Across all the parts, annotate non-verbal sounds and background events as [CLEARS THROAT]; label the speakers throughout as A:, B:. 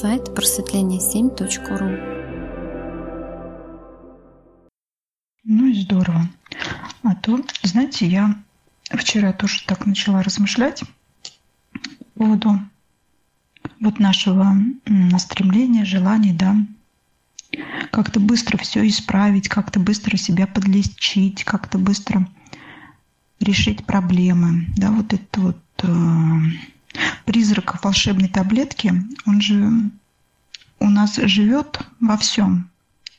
A: Сайт просветление7.ру
B: Ну и здорово. А то, знаете, я вчера тоже так начала размышлять по поводу вот нашего стремления, желания, да, как-то быстро все исправить, как-то быстро себя подлечить, как-то быстро решить проблемы. Да, вот это вот э, призрак волшебной таблетки, он же у нас живет во всем,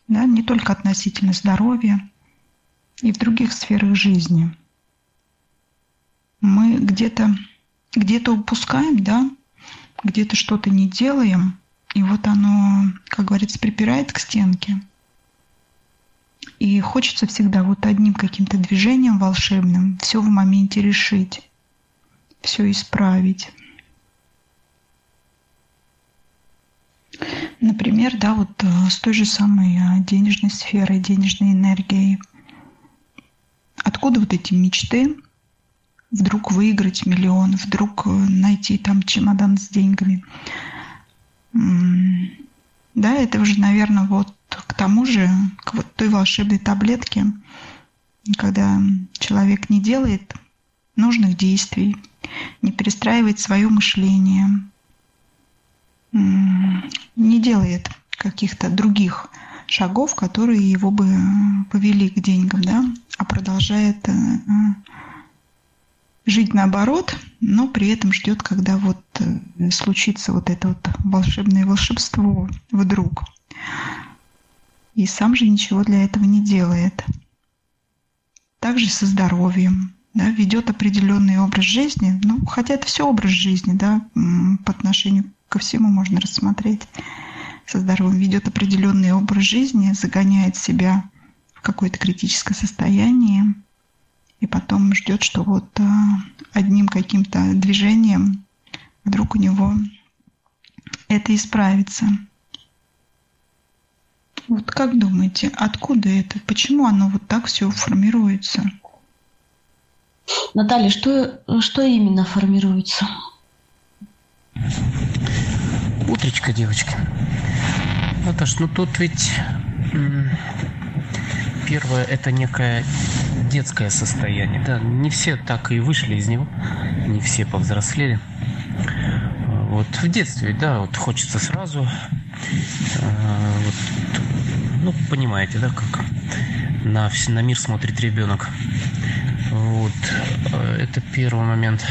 B: да, не только относительно здоровья и в других сферах жизни. Мы где-то где-то упускаем, да, где-то что-то не делаем, и вот оно, как говорится, припирает к стенке. И хочется всегда вот одним каким-то движением волшебным все в моменте решить, все исправить. Например, да, вот э, с той же самой э, денежной сферой, денежной энергией. Откуда вот эти мечты вдруг выиграть миллион, вдруг э, найти там чемодан с деньгами? Да, это уже, наверное, вот к тому же, к вот той волшебной таблетке, когда человек не делает нужных действий, не перестраивает свое мышление, не делает каких-то других шагов, которые его бы повели к деньгам, да, а продолжает э, жить наоборот, но при этом ждет, когда вот э, случится вот это вот волшебное волшебство вдруг. И сам же ничего для этого не делает. Также со здоровьем, да, ведет определенный образ жизни, ну, хотя это все образ жизни, да, по отношению ко всему можно рассмотреть. Со здоровьем ведет определенный образ жизни, загоняет себя в какое-то критическое состояние, и потом ждет, что вот э, одним каким-то движением вдруг у него это исправится. Вот как думаете, откуда это? Почему оно вот так все формируется?
C: Наталья, что, что именно формируется? [LAUGHS]
D: Утречка, девочки. Наташ, ну тут ведь первое это некое детское состояние. Да, не все так и вышли из него, не все повзрослели. Вот в детстве, да, вот хочется сразу, э, вот, ну понимаете, да, как на, на мир смотрит ребенок. Вот, э, это первый момент.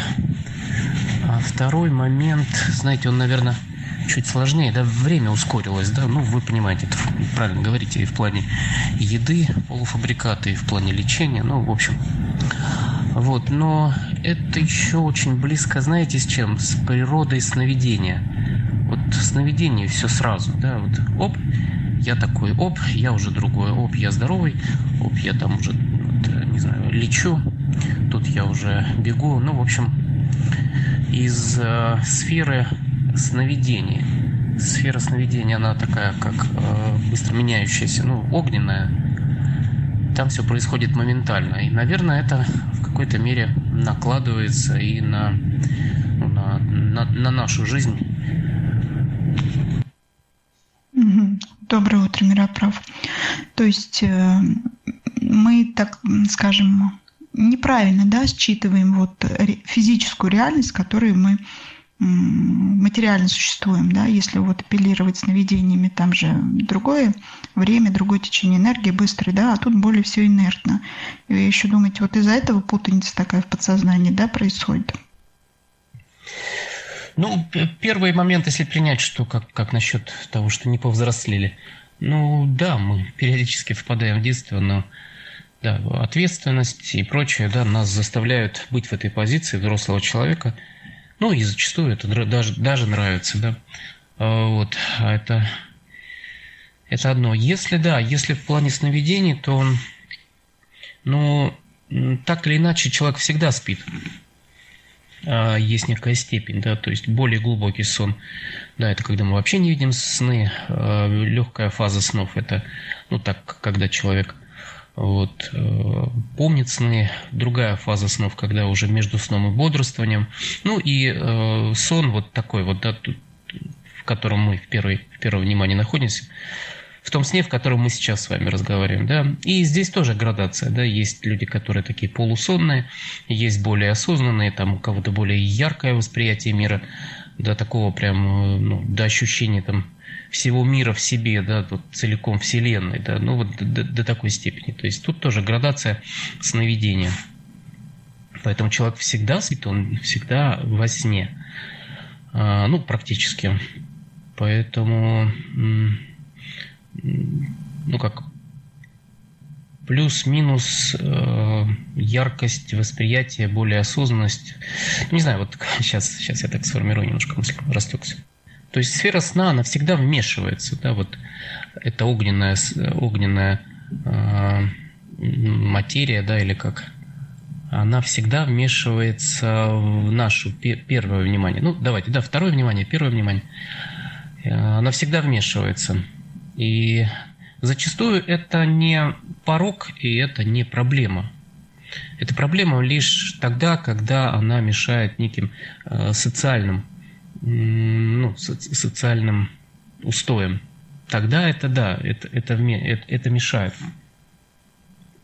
D: А второй момент, знаете, он, наверное, чуть сложнее, да, время ускорилось, да, ну, вы понимаете, это правильно говорите, и в плане еды, полуфабрикаты, и в плане лечения, ну, в общем, вот, но это еще очень близко, знаете, с чем? С природой сновидения. Вот сновидение все сразу, да, вот, оп, я такой, оп, я уже другой, оп, я здоровый, оп, я там уже, вот, не знаю, лечу, тут я уже бегу, ну, в общем, из э, сферы сновидения. Сфера сновидения, она такая, как э, быстро меняющаяся, ну, огненная. Там все происходит моментально. И, наверное, это в какой-то мере накладывается и на, ну, на, на, на нашу жизнь.
B: Доброе утро, Мироправ. То есть э, мы, так скажем, неправильно да, считываем вот физическую реальность, которую мы материально существуем, да, если вот апеллировать сновидениями, там же другое время, другое течение энергии, быстрый, да, а тут более все инертно. И еще думаете, вот из-за этого путаница такая в подсознании, да, происходит?
D: Ну, первый момент, если принять, что как, как насчет того, что не повзрослели. Ну, да, мы периодически впадаем в детство, но да, ответственность и прочее, да, нас заставляют быть в этой позиции взрослого человека – ну, и зачастую это даже, даже нравится, да. А, вот, а это, это одно. Если, да, если в плане сновидений, то ну, так или иначе, человек всегда спит. А, есть некая степень, да, то есть более глубокий сон. Да, это когда мы вообще не видим сны. Легкая фаза снов – это, ну, так, когда человек вот, э, помнит сны, другая фаза снов, когда уже между сном и бодрствованием. Ну и э, сон вот такой вот, да, в котором мы в, первой, в первом внимании находимся, в том сне, в котором мы сейчас с вами разговариваем, да. И здесь тоже градация, да, есть люди, которые такие полусонные, есть более осознанные, там у кого-то более яркое восприятие мира, до такого прям, ну, до ощущения там всего мира в себе, да, вот целиком вселенной, да, ну вот до, до такой степени. То есть тут тоже градация сновидения. Поэтому человек всегда спит, он всегда во сне. А, ну, практически. Поэтому ну как, плюс-минус э, яркость восприятия, более осознанность. Не знаю, вот [LAUGHS] сейчас, сейчас я так сформирую немножко мысль, растекся. То есть сфера сна, она всегда вмешивается, да, вот это огненная, огненная э, материя, да, или как, она всегда вмешивается в нашу первое внимание. Ну, давайте, да, второе внимание, первое внимание. Э, она всегда вмешивается. И зачастую это не порог и это не проблема. Это проблема лишь тогда, когда она мешает неким э, социальным, ну, социальным устоям. Тогда это да, это, это, это мешает.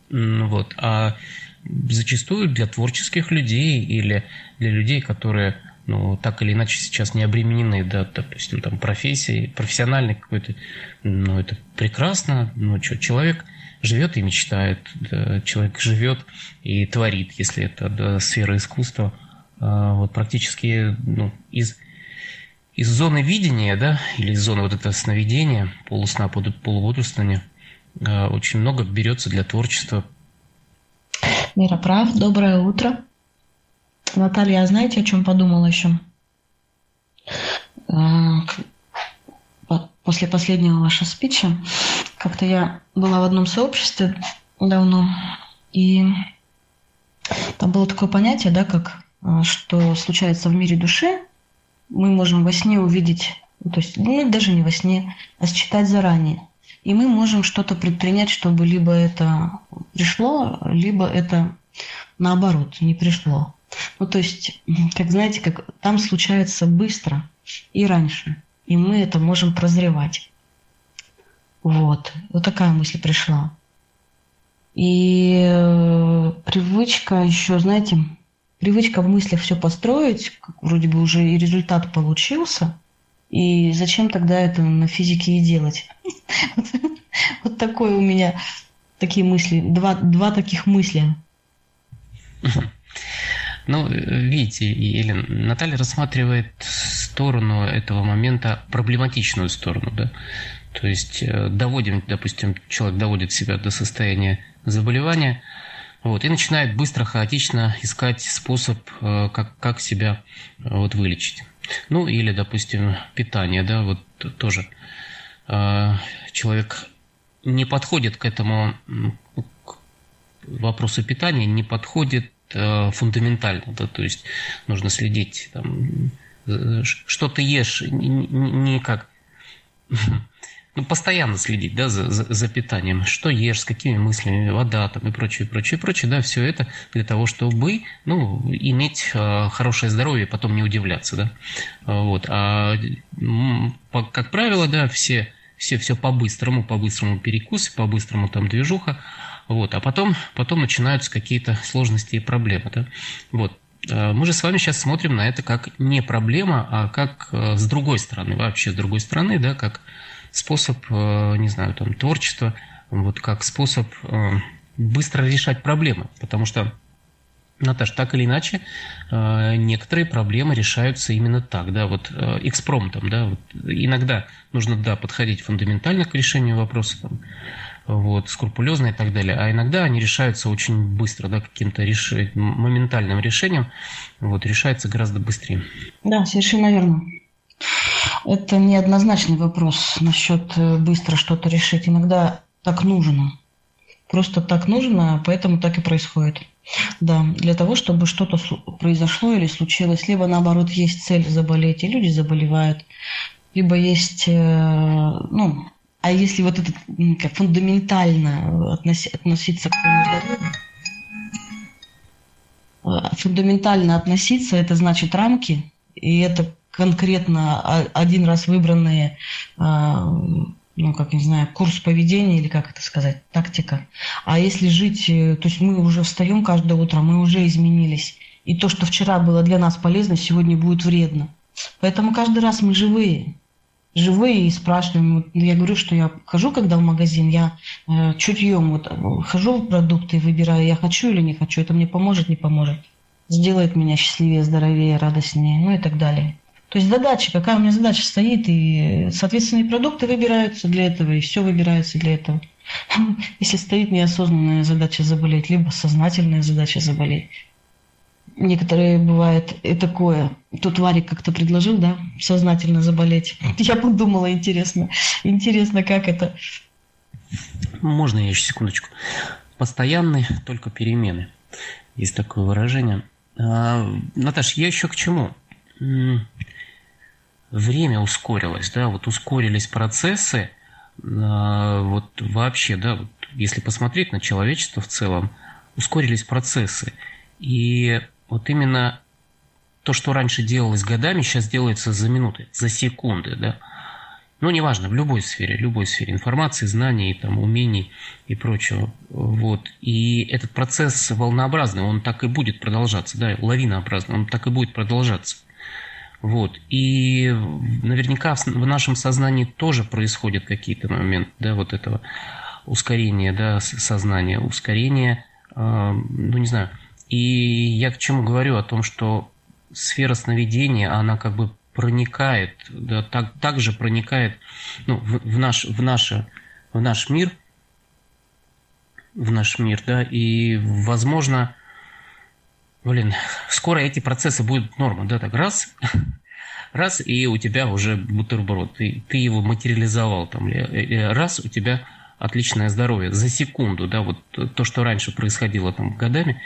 D: Вот. А зачастую для творческих людей или для людей, которые ну, так или иначе сейчас не обременены, да, допустим, там, профессией, профессиональной какой-то, ну, это прекрасно, ну, что, человек живет и мечтает, да, человек живет и творит, если это да, сфера искусства, а, вот практически, ну, из, из зоны видения, да, или из зоны вот этого сновидения, полусна, полубодрствования, а, очень много берется для творчества.
C: Мира прав, доброе утро. Наталья, а знаете, о чем подумала еще? А, после последнего вашего спича, как-то я была в одном сообществе давно, и там было такое понятие, да, как а, что случается в мире души, мы можем во сне увидеть, то есть, ну, даже не во сне, а считать заранее. И мы можем что-то предпринять, чтобы либо это пришло, либо это наоборот не пришло. Ну, то есть, [CLEARS THROAT] как знаете, как там случается быстро и раньше, и мы это можем прозревать. Вот, вот такая мысль пришла. И э, привычка еще, знаете, привычка в мыслях все построить, вроде бы уже и результат получился, и зачем тогда это на физике и делать? [LAUGHS] Вот такое у меня такие мысли, два, таких мысли.
D: Ну, видите, Елена, Наталья рассматривает сторону этого момента, проблематичную сторону, да. То есть э, доводим, допустим, человек доводит себя до состояния заболевания, вот, и начинает быстро, хаотично искать способ, э, как, как себя э, вот, вылечить. Ну, или, допустим, питание, да, вот тоже человек не подходит к этому к вопросу питания, не подходит Э, фундаментально, да, то есть нужно следить, там, что ты ешь, не как, ну, постоянно следить, да, за, за, за питанием, что ешь, с какими мыслями, вода там и прочее, прочее, прочее, да, все это для того, чтобы, ну, иметь э, хорошее здоровье, потом не удивляться, да, вот, а, по, как правило, да, все, все, все по-быстрому, по-быстрому перекус, по-быстрому там движуха, вот, а потом, потом начинаются какие-то сложности и проблемы. Да? Вот. Э, мы же с вами сейчас смотрим на это как не проблема, а как с другой стороны, вообще с другой стороны, да, как способ, э, не знаю, там, творчества, вот как способ быстро решать проблемы. Потому что, Наташ, так или иначе, некоторые проблемы решаются именно так, да, вот экспромтом, да, вот иногда нужно, да, подходить фундаментально к решению вопроса, там, вот, скрупулезно и так далее. А иногда они решаются очень быстро, да, каким-то реш... моментальным решением, вот, решается гораздо быстрее.
C: Да, совершенно верно. Это неоднозначный вопрос насчет э, быстро что-то решить. Иногда так нужно. Просто так нужно, поэтому так и происходит. Да, для того, чтобы что-то произошло или случилось, либо наоборот есть цель заболеть, и люди заболевают, либо есть, э, ну, а если вот это как фундаментально относи, относиться к э, фундаментально относиться, это значит рамки, и это конкретно один раз выбранные, а, ну, как не знаю, курс поведения или как это сказать, тактика. А если жить, э, то есть мы уже встаем каждое утро, мы уже изменились. И то, что вчера было для нас полезно, сегодня будет вредно. Поэтому каждый раз мы живые. Живые и спрашиваем. Я говорю, что я хожу, когда в магазин, я э, чутьем вот, хожу в продукты и выбираю, я хочу или не хочу. Это мне поможет, не поможет. Сделает меня счастливее, здоровее, радостнее, ну и так далее. То есть задача, какая у меня задача стоит, и, соответственно, и продукты выбираются для этого, и все выбирается для этого. [LAUGHS] Если стоит неосознанная задача заболеть, либо сознательная задача заболеть. Некоторые бывает и такое. Тут Варик как-то предложил, да, сознательно заболеть. [LAUGHS] Я подумала, интересно, интересно, как это.
D: Можно я еще секундочку? Постоянные только перемены. Есть такое выражение. А, Наташ, я еще к чему? Время ускорилось, да, вот ускорились процессы, а, вот вообще, да, вот если посмотреть на человечество в целом, ускорились процессы. И вот именно то, что раньше делалось годами, сейчас делается за минуты, за секунды, да. Ну, неважно, в любой сфере, любой сфере информации, знаний, там, умений и прочего. Вот. И этот процесс волнообразный, он так и будет продолжаться, да, лавинообразный, он так и будет продолжаться. Вот. И наверняка в нашем сознании тоже происходят какие-то моменты, да, вот этого ускорения, да, сознания, ускорения, э, ну, не знаю. И я к чему говорю? О том, что сфера сновидения, она как бы проникает, да, так, так же проникает ну, в, в, наш, в, наше, в наш мир, в наш мир, да, и, возможно, блин, скоро эти процессы будут норма, да, так раз, [LAUGHS] раз, и у тебя уже бутерброд, ты, ты его материализовал там, раз, у тебя отличное здоровье за секунду, да, вот то, что раньше происходило там годами,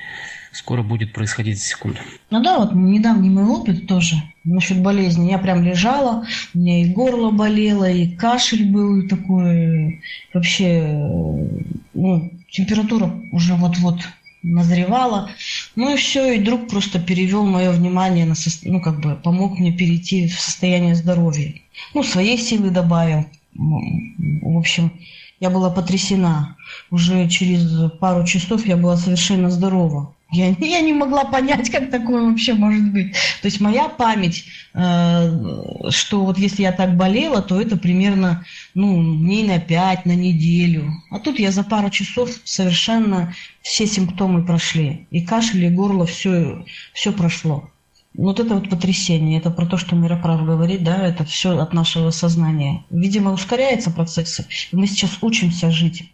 D: скоро будет происходить за секунду.
C: Ну да, вот недавний мой опыт тоже насчет болезни. Я прям лежала, у меня и горло болело, и кашель был такой, вообще, ну, температура уже вот-вот назревала. Ну и все, и друг просто перевел мое внимание на, со... ну как бы помог мне перейти в состояние здоровья. Ну, своей силы добавил. В общем, я была потрясена. Уже через пару часов я была совершенно здорова. Я, я не могла понять, как такое вообще может быть. То есть моя память, э, что вот если я так болела, то это примерно ну, дней на пять, на неделю. А тут я за пару часов совершенно все симптомы прошли. И кашель, и горло, все, все прошло. Вот это вот потрясение, это про то, что Мироправ говорит, да, это все от нашего сознания. Видимо, ускоряется процесс. И мы сейчас учимся жить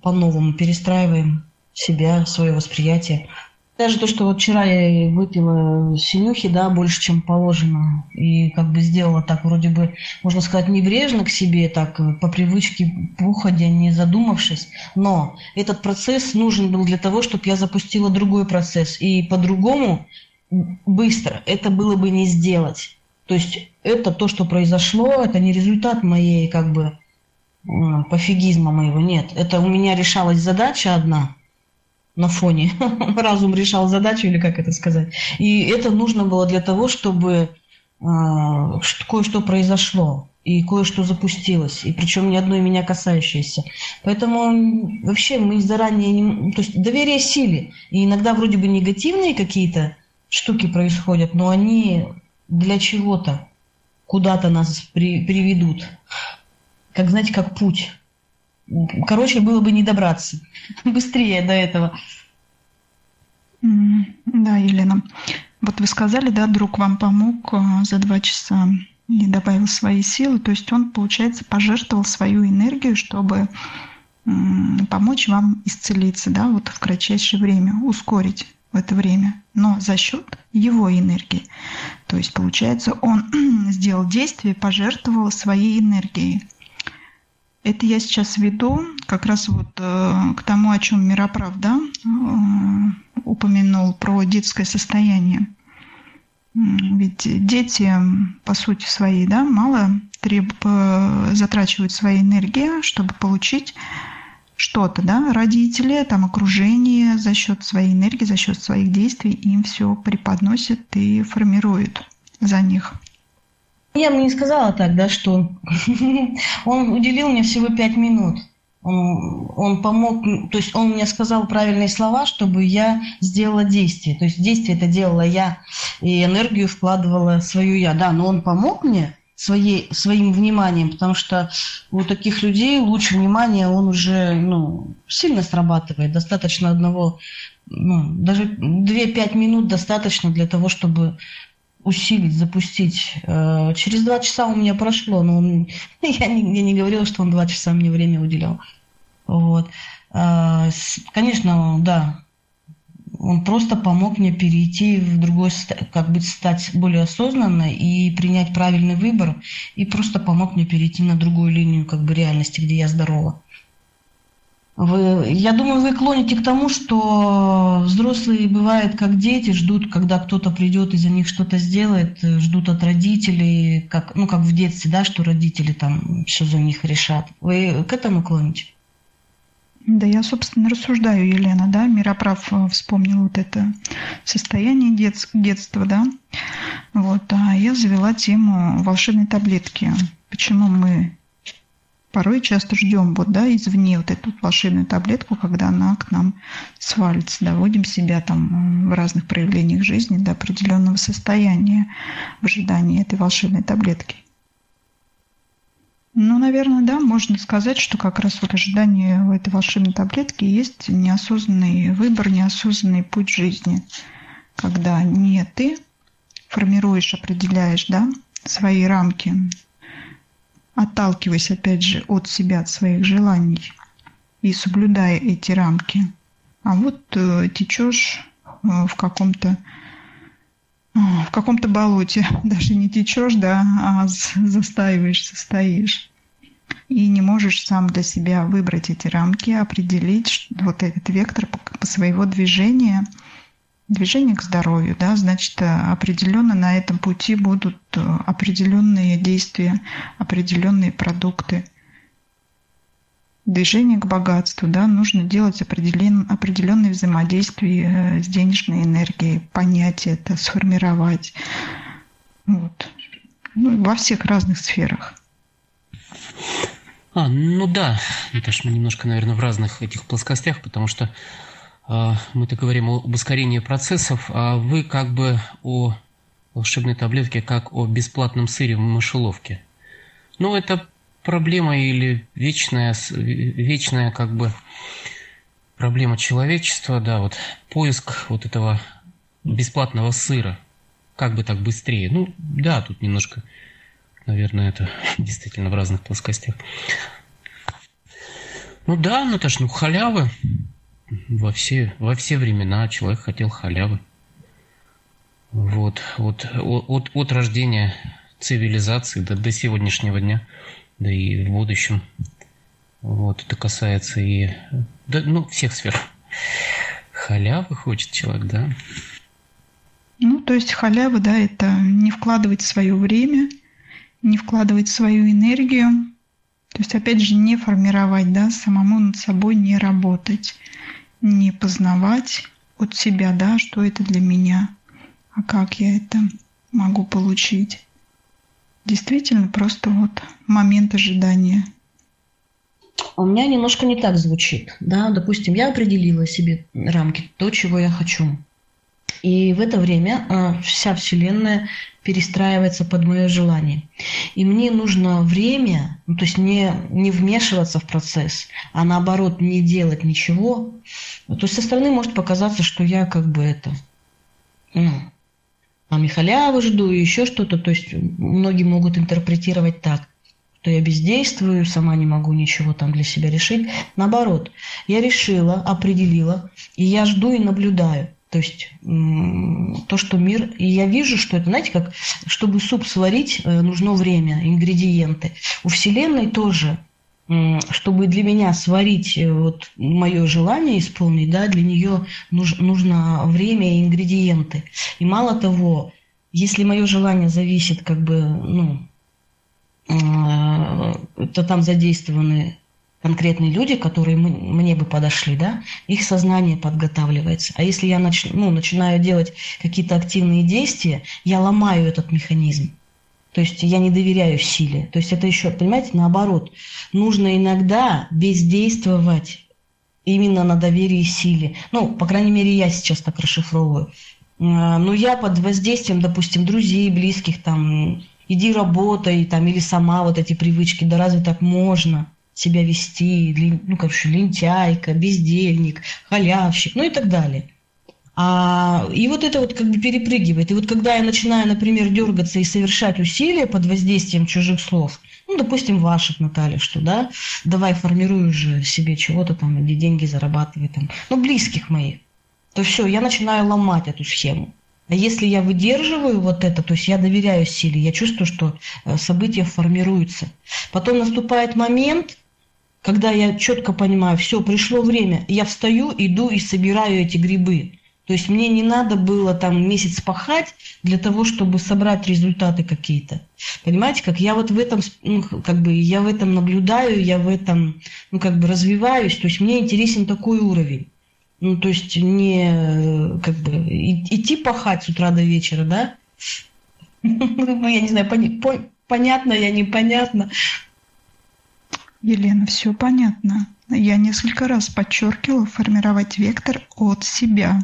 C: по-новому, перестраиваем себя, свое восприятие. Даже то, что вот вчера я выпила синюхи, да, больше, чем положено, и как бы сделала так, вроде бы, можно сказать, небрежно к себе, так, по привычке, походя, не задумавшись. Но этот процесс нужен был для того, чтобы я запустила другой процесс. И по-другому, быстро, это было бы не сделать. То есть это то, что произошло, это не результат моей, как бы, пофигизма моего, нет. Это у меня решалась задача одна – на фоне. [LAUGHS] Разум решал задачу, или как это сказать. И это нужно было для того, чтобы э, кое-что произошло и кое-что запустилось, и причем ни одной меня касающееся. Поэтому вообще мы заранее не... То есть доверие силе. И иногда вроде бы негативные какие-то штуки происходят, но они для чего-то куда-то нас при, приведут. Как, знаете, как путь. Короче, было бы не добраться [LAUGHS] быстрее до этого.
B: Да, Елена. Вот вы сказали, да, друг вам помог а, за два часа и добавил свои силы. То есть он, получается, пожертвовал свою энергию, чтобы помочь вам исцелиться, да, вот в кратчайшее время, ускорить в это время, но за счет его энергии. То есть, получается, он [CLEARS THROAT] сделал действие, пожертвовал своей энергией. Это я сейчас веду как раз вот э, к тому, о чем Мироправ да, э, упомянул про детское состояние. Ведь дети, по сути своей, да, мало треб... Э, затрачивают своей энергии, чтобы получить что-то, да, родители, там окружение за счет своей энергии, за счет своих действий им все преподносят и формируют за них.
C: Я бы не сказала так, да, что [LAUGHS] он, уделил мне всего пять минут. Он, он помог, то есть он мне сказал правильные слова, чтобы я сделала действие. То есть действие это делала я, и энергию вкладывала свою я. Да, но он помог мне своей, своим вниманием, потому что у таких людей лучше внимание, он уже ну, сильно срабатывает. Достаточно одного, ну, даже 2-5 минут достаточно для того, чтобы усилить, запустить. Э, через два часа у меня прошло, но он, [LAUGHS] я, не, я не говорила, что он два часа мне время уделял. Вот. Э, конечно, да, он просто помог мне перейти в другой, как бы стать более осознанной и принять правильный выбор, и просто помог мне перейти на другую линию как бы реальности, где я здорова. Вы, я думаю, вы клоните к тому, что взрослые бывают как дети, ждут, когда кто-то придет и за них что-то сделает, ждут от родителей, как, ну, как в детстве, да, что родители там все за них решат. Вы к этому клоните?
B: Да, я, собственно, рассуждаю, Елена, да, Мироправ э, вспомнил вот это состояние детс- детства, да, вот, а я завела тему волшебной таблетки. Почему мы порой часто ждем вот, да, извне вот эту волшебную таблетку, когда она к нам свалится, доводим себя там в разных проявлениях жизни до определенного состояния в ожидании этой волшебной таблетки. Ну, наверное, да, можно сказать, что как раз вот ожидание в этой волшебной таблетки есть неосознанный выбор, неосознанный путь жизни, когда не ты формируешь, определяешь, да, свои рамки, отталкиваясь, опять же, от себя, от своих желаний и соблюдая эти рамки, а вот э, течешь э, в каком-то в каком-то болоте, [LAUGHS] даже не течешь, да, а застаиваешься, стоишь. И не можешь сам для себя выбрать эти рамки, определить вот этот вектор своего движения, движение к здоровью, да, значит, определенно на этом пути будут э, определенные действия, определенные продукты – движение к богатству, да, нужно делать определен, определенные взаимодействия э, с денежной энергией, понять это, сформировать. Вот. Ну, во всех разных сферах.
D: А, ну да, Наташа, мы немножко, наверное, в разных этих плоскостях, потому что э, мы-то говорим об ускорении процессов, а вы как бы о волшебной таблетке, как о бесплатном сыре в мышеловке. Ну, это проблема или вечная, вечная как бы проблема человечества, да, вот поиск вот этого бесплатного сыра. Как бы так быстрее? Ну, да, тут немножко, наверное, это [LAUGHS] действительно в разных плоскостях. Ну да, Наташ, ну халявы. Во все, во все времена человек хотел халявы. Вот, вот от, от рождения цивилизации до, до сегодняшнего дня – да и в будущем. Вот, это касается и да, ну, всех сфер. Халявы хочет человек, да?
B: Ну, то есть халява, да, это не вкладывать свое время, не вкладывать свою энергию. То есть, опять же, не формировать, да, самому над собой не работать, не познавать от себя, да, что это для меня, а как я это могу получить. Действительно, просто вот момент ожидания.
C: У меня немножко не так звучит. Да? Допустим, я определила себе рамки, то, чего я хочу. И в это время э, вся Вселенная перестраивается под мое желание. И мне нужно время, ну, то есть не, не вмешиваться в процесс, а наоборот не делать ничего. То есть со стороны может показаться, что я как бы это, ну, там и халявы и еще что-то. То есть многие могут интерпретировать так, что я бездействую, сама не могу ничего там для себя решить. Наоборот, я решила, определила, и я жду и наблюдаю. То есть то, что мир... И я вижу, что это, знаете, как, чтобы суп сварить, э, нужно время, ингредиенты. У Вселенной тоже чтобы для меня сварить э, вот мое желание исполнить, да, для нее нуж, нужно время и ингредиенты. И мало того, если мое желание зависит, как бы, ну, э, то там задействованы конкретные люди, которые мне бы подошли, да, их сознание подготавливается. А если я нач, ну, начинаю делать какие-то активные действия, я ломаю этот механизм. То есть я не доверяю силе. То есть это еще, понимаете, наоборот. Нужно иногда бездействовать именно на доверии силе. Ну, по крайней мере, я сейчас так расшифровываю. А, ну, я под воздействием, допустим, друзей, близких, там, иди работай, там, или сама вот эти привычки, да разве так можно себя вести, ну, короче, лентяйка, бездельник, халявщик, ну и так далее. А, и вот это вот как бы перепрыгивает. И вот когда я начинаю, например, дергаться и совершать усилия под воздействием чужих слов, ну, допустим, ваших, Наталья, что, да, давай формируй уже себе чего-то там, где деньги зарабатывай там, ну, близких моих, то все, я начинаю ломать эту схему. А если я выдерживаю вот это, то есть я доверяю силе, я чувствую, что э, события формируются. Потом наступает момент, когда я четко понимаю, все, пришло время, я встаю, иду и собираю эти грибы. То есть мне не надо было там месяц пахать для того, чтобы собрать результаты какие-то. Понимаете, как я вот в этом, ну, как бы я в этом наблюдаю, я в этом, ну, как бы развиваюсь. То есть мне интересен такой уровень. Ну, то есть не как бы идти пахать с утра до вечера, да? [LAUGHS] Ну, я не знаю, понятно я, непонятно.
B: Елена, все понятно. Я несколько раз подчеркивала формировать вектор от себя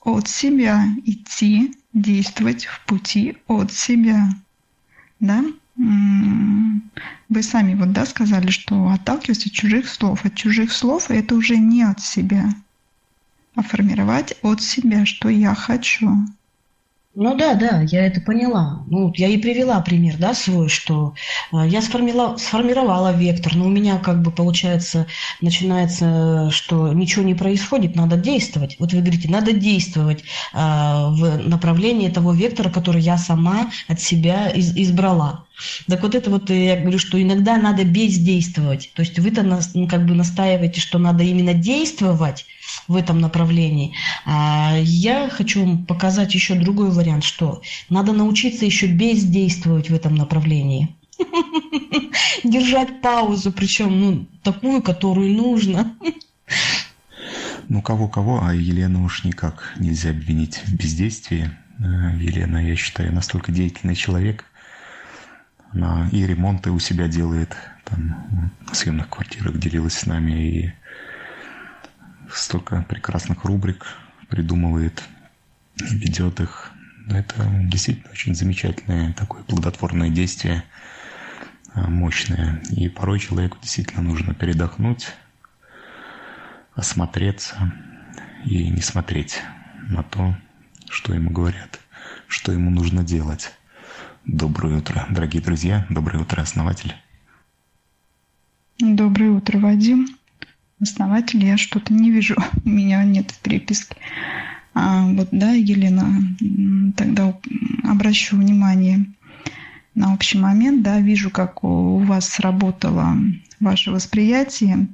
B: от себя, идти, действовать в пути от себя. Да? Вы сами вот, да, сказали, что отталкиваться от чужих слов. От чужих слов это уже не от себя, а формировать от себя, что я хочу.
C: Ну да, да, я это поняла. Ну, я и привела пример, да, свой, что э, я сформировала, сформировала вектор, но у меня как бы получается, начинается, что ничего не происходит, надо действовать. Вот вы говорите, надо действовать э, в направлении того вектора, который я сама от себя из, избрала. Так вот это вот я говорю, что иногда надо бездействовать. То есть вы-то как бы настаиваете, что надо именно действовать, в этом направлении. А я хочу вам показать еще другой вариант, что надо научиться еще бездействовать в этом направлении. [LAUGHS] Держать паузу, причем ну, такую, которую нужно.
E: Ну, кого-кого, а Елену уж никак нельзя обвинить в бездействии. Э, Елена, я считаю, настолько деятельный человек. Она и ремонты у себя делает, там, в съемных квартирах делилась с нами, и столько прекрасных рубрик придумывает, ведет их. Это действительно очень замечательное такое плодотворное действие, а, мощное. И порой человеку действительно нужно передохнуть, осмотреться и не смотреть на то, что ему говорят, что ему нужно делать. Доброе утро, дорогие друзья. Доброе утро, основатель.
B: Доброе утро, Вадим основатель я что-то не вижу, [LAUGHS] у меня нет переписки. А вот, да, Елена, тогда обращу внимание на общий момент, да, вижу, как у вас сработало ваше восприятие.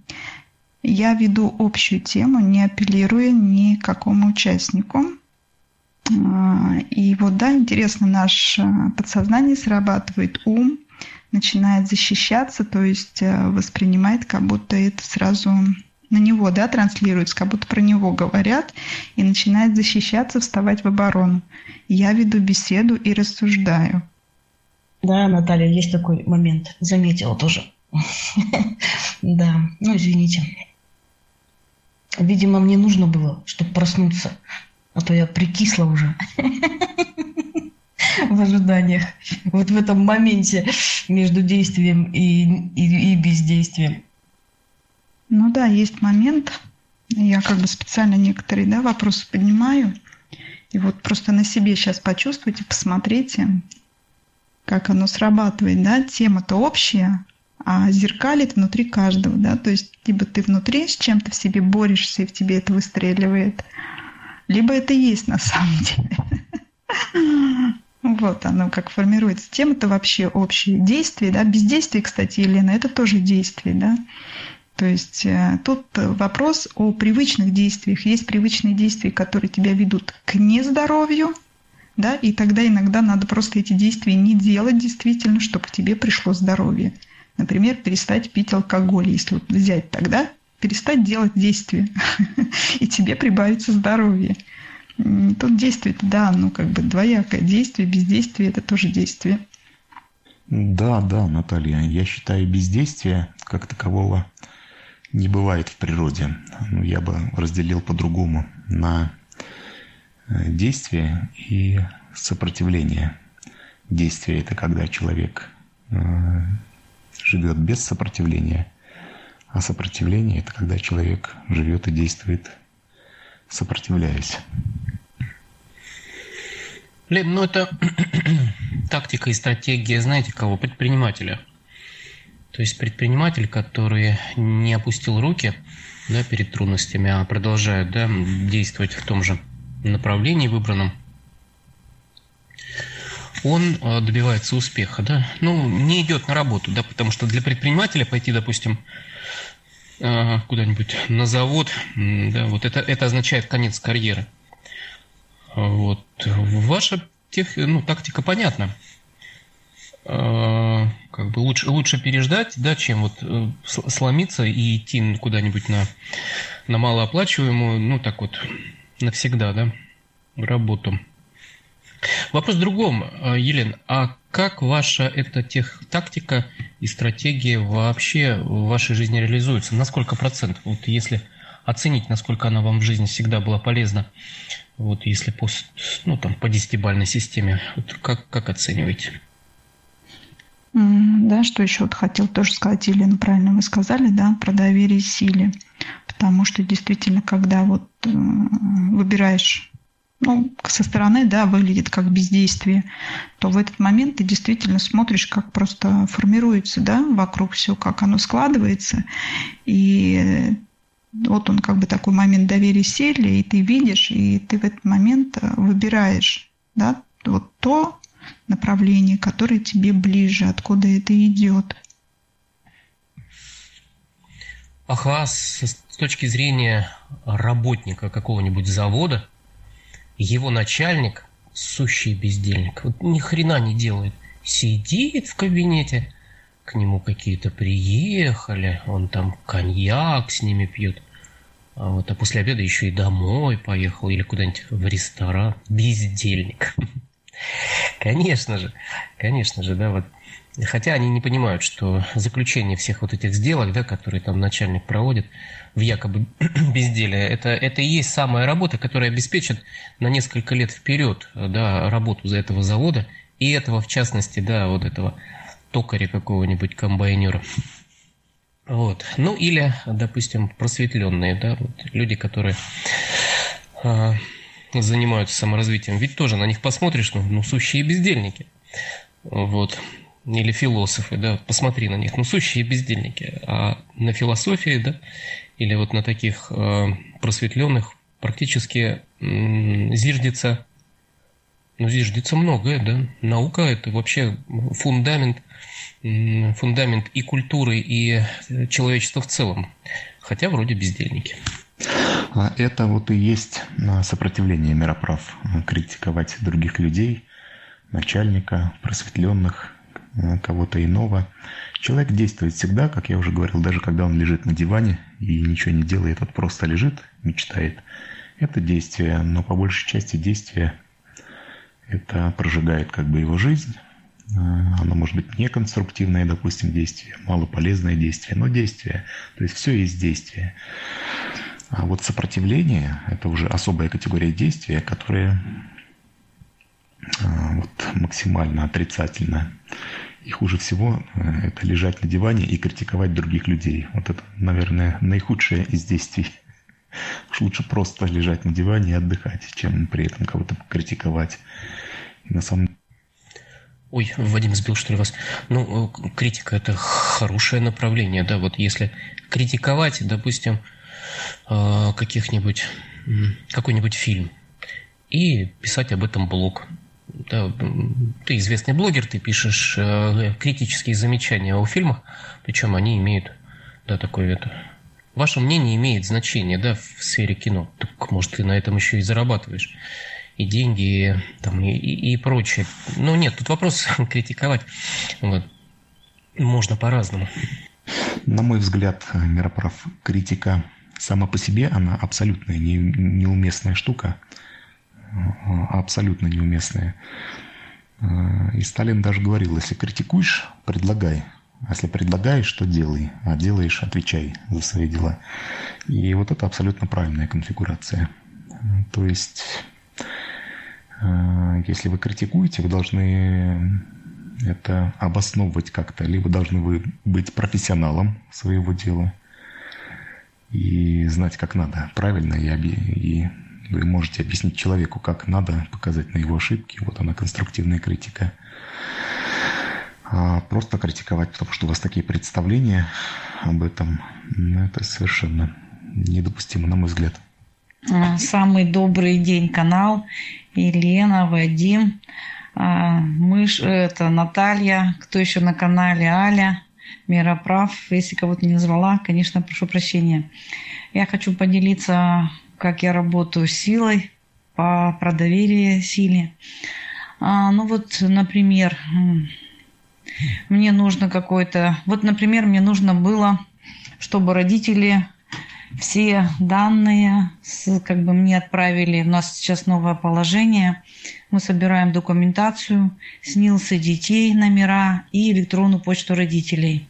B: Я веду общую тему, не апеллируя ни к какому участнику. А, и вот, да, интересно, наше подсознание срабатывает ум, начинает защищаться, то есть э, воспринимает, как будто это сразу на него да, транслируется, как будто про него говорят, и начинает защищаться, вставать в оборону. Я веду беседу и рассуждаю.
C: Да, Наталья, есть такой момент. Заметила тоже. [LAUGHS] Да, ну извините. Видимо, мне нужно было, чтобы проснуться, а то я прикисла уже в ожиданиях. Вот в этом моменте между действием и, и, и бездействием.
B: Ну да, есть момент. Я как бы специально некоторые да, вопросы поднимаю. И вот просто на себе сейчас почувствуйте, посмотрите, как оно срабатывает. Да? Тема-то общая, а зеркалит внутри каждого. Да? То есть либо ты внутри с чем-то в себе борешься, и в тебе это выстреливает, либо это есть на самом деле. [LAUGHS] Вот оно как формируется. Тема-то вообще общие действия, да. Бездействие, кстати, Елена, это тоже действие, да. То есть э, тут вопрос о привычных действиях. Есть привычные действия, которые тебя ведут к нездоровью, да, и тогда иногда надо просто эти действия не делать действительно, чтобы тебе пришло здоровье. Например, перестать пить алкоголь, если вот взять тогда, перестать делать действия, [LAUGHS] и тебе прибавится здоровье. Тут действие, да, ну как бы двоякое действие, бездействие – это тоже действие.
E: Да, да, Наталья. Я считаю, бездействия как такового не бывает в природе. Ну, я бы разделил по-другому на э, действие и сопротивление. Действие – это когда человек э, живет без сопротивления, а сопротивление – это когда человек живет и действует, сопротивляясь.
D: Лен, ну это [CLEARS THROAT] тактика и стратегия, знаете кого? Предпринимателя. То есть предприниматель, который не опустил руки да, перед трудностями, а продолжает да, действовать в том же направлении выбранном, он э, добивается успеха, да, ну, не идет на работу, да, потому что для предпринимателя пойти, допустим, э, куда-нибудь на завод, да, вот это, это означает конец карьеры. Вот. Ваша тех, ну, тактика понятна. Э, как бы лучше, лучше переждать, да, чем вот э, сломиться и идти куда-нибудь на, на малооплачиваемую, ну, так вот, навсегда, да, работу. Вопрос в другом, э, Елена, а как ваша эта тех, тактика и стратегия вообще в вашей жизни реализуется? На сколько процентов? Вот если оценить, насколько она вам в жизни всегда была полезна, вот если по, ну, там, по десятибальной системе, вот как, как оцениваете?
B: Да, что еще вот хотел тоже сказать, Елена, правильно вы сказали, да, про доверие силе. Потому что действительно, когда вот э, выбираешь, ну, со стороны, да, выглядит как бездействие, то в этот момент ты действительно смотришь, как просто формируется, да, вокруг все, как оно складывается. И вот он как бы такой момент доверия силе, и ты видишь, и ты в этот момент э, выбираешь, да, вот то, направление, которое тебе ближе, откуда это идет.
D: Ага, с, с точки зрения работника какого-нибудь завода, его начальник сущий бездельник, вот ни хрена не делает. Сидит в кабинете, к нему какие-то приехали, он там коньяк с ними пьет. А вот а после обеда еще и домой поехал или куда-нибудь в ресторан. Бездельник. [LAUGHS] Конечно же, конечно же, да, вот. Хотя они не понимают, что заключение всех вот этих сделок, да, которые там начальник проводит в якобы [CLEARS THROAT] безделие, это, это и есть самая работа, которая обеспечит на несколько лет вперед да, работу за этого завода, и этого, в частности, да, вот этого токаря какого-нибудь комбайнера. Вот. Ну или, допустим, просветленные, да, вот люди, которые а, занимаются саморазвитием, ведь тоже на них посмотришь, ну, ну сущие бездельники. Вот. Или философы, да, посмотри на них, ну, сущие бездельники. А на философии, да, или вот на таких э, просветленных практически э, зиждется, ну, зиждется многое, да. Наука – это вообще фундамент, э, фундамент и культуры, и человечества в целом. Хотя вроде бездельники.
E: А это вот и есть а, сопротивление мироправ. Критиковать других людей, начальника, просветленных, кого-то иного. Человек действует всегда, как я уже говорил, даже когда он лежит на диване и ничего не делает, вот просто лежит, мечтает. Это действие, но по большей части действие это прожигает как бы его жизнь. Оно может быть неконструктивное, допустим, действие, малополезное действие, но действие. То есть все есть действие. А вот сопротивление – это уже особая категория действия, которая а, вот, максимально отрицательна. И хуже всего э, это лежать на диване и критиковать других людей. Вот это, наверное, наихудшее из действий. Уж лучше просто лежать на диване и отдыхать, чем при этом кого-то критиковать. И на самом
D: Ой, Вадим сбил, что ли, вас? Ну, э, критика – это хорошее направление, да, вот если критиковать, допустим, Э, каких-нибудь, какой-нибудь фильм и писать об этом блог. Ты известный блогер, ты пишешь э, критические замечания о фильмах, причем они имеют, да, такое это. Ваше мнение имеет значение, да, в сфере кино. Так, может, ты на этом еще и зарабатываешь. И деньги, там, и, и, прочее. Но нет, тут вопрос [LAUGHS] критиковать. Вот. Можно по-разному.
E: На мой взгляд, мироправ критика сама по себе она абсолютно не, неуместная штука, абсолютно неуместная. И Сталин даже говорил, если критикуешь, предлагай. А если предлагаешь, то делай. А делаешь, отвечай за свои дела. И вот это абсолютно правильная конфигурация. То есть, э, если вы критикуете, вы должны это обосновывать как-то. Либо должны вы быть профессионалом своего дела и знать, как надо правильно, и, и вы можете объяснить человеку, как надо, показать на его ошибки. Вот она, конструктивная критика. А просто критиковать, потому что у вас такие представления об этом, ну, это совершенно недопустимо, на мой взгляд.
F: А, самый добрый день канал. Елена, Вадим, а, Мыш, это Наталья, кто еще на канале, Аля, Мироправ. Если кого-то не назвала, конечно, прошу прощения. Я хочу поделиться как я работаю силой, по продоверие силе. А, ну вот, например, мне нужно какой-то... Вот, например, мне нужно было, чтобы родители все данные как бы мне отправили. У нас сейчас новое положение. Мы собираем документацию, снился детей, номера и электронную почту родителей.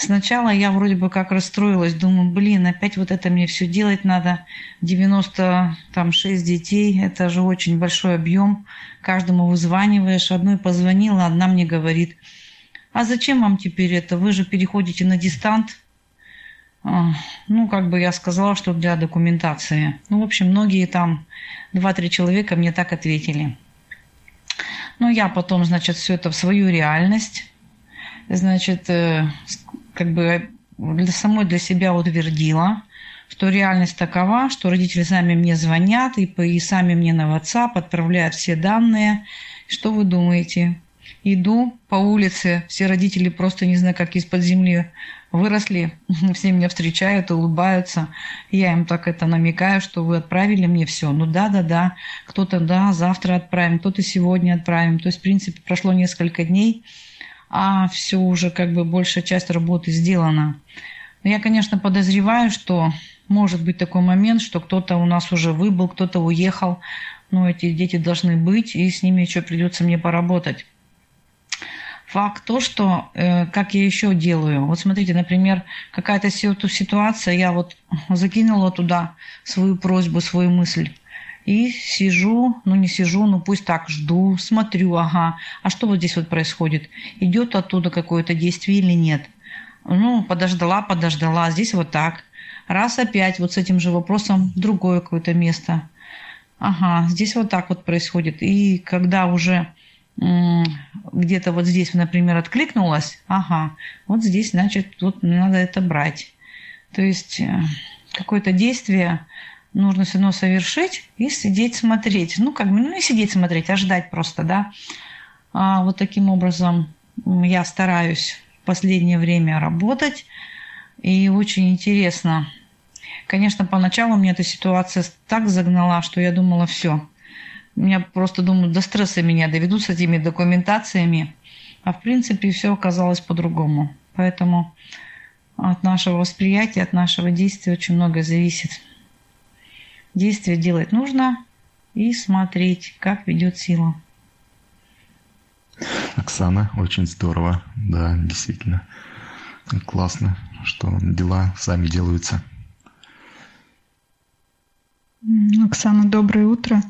F: Сначала я вроде бы как расстроилась, думаю, блин, опять вот это мне все делать надо. 96 детей, это же очень большой объем. Каждому вызваниваешь, одной позвонила, одна мне говорит, а зачем вам теперь это? Вы же переходите на дистант. А, ну, как бы я сказала, что для документации. Ну, в общем, многие там, два-три человека мне так ответили. Ну, я потом, значит, все это в свою реальность, значит, э, как бы для самой для себя утвердила, что реальность такова, что родители сами мне звонят и, и сами мне на WhatsApp отправляют все данные. Что вы думаете? Иду по улице, все родители просто не знаю, как из-под земли выросли, [LAUGHS] все меня встречают, улыбаются. Я им так это намекаю, что вы отправили мне все. Ну да, да, да. Кто-то да, завтра отправим, кто-то сегодня отправим. То есть, в принципе, прошло несколько дней – а все уже как бы большая часть работы сделана. Я, конечно, подозреваю, что может быть такой момент, что кто-то у нас уже выбыл, кто-то уехал, но эти дети должны быть, и с ними еще придется мне поработать. Факт то, что э, как я еще делаю. Вот смотрите, например, какая-то ситуация, я вот закинула туда свою просьбу, свою мысль. И сижу, ну не сижу, ну пусть так, жду, смотрю, ага, а что вот здесь вот происходит? Идет оттуда какое-то действие или нет? Ну, подождала, подождала, здесь вот так. Раз опять вот с этим же вопросом другое какое-то место. Ага, здесь вот так вот происходит. И когда уже где-то вот здесь, например, откликнулась, ага, вот здесь, значит, вот надо это брать. То есть э, какое-то действие нужно все равно совершить и сидеть смотреть. Ну, как бы, ну, не сидеть смотреть, а ждать просто, да. А вот таким образом я стараюсь в последнее время работать. И очень интересно. Конечно, поначалу мне эта ситуация так загнала, что я думала, все. Меня просто, думаю, до стресса меня доведут с этими документациями. А в принципе все оказалось по-другому. Поэтому от нашего восприятия, от нашего действия очень многое зависит. Действие делать нужно и смотреть, как ведет сила.
E: Оксана, очень здорово. Да, действительно. Классно, что дела сами делаются.
B: Оксана, доброе утро.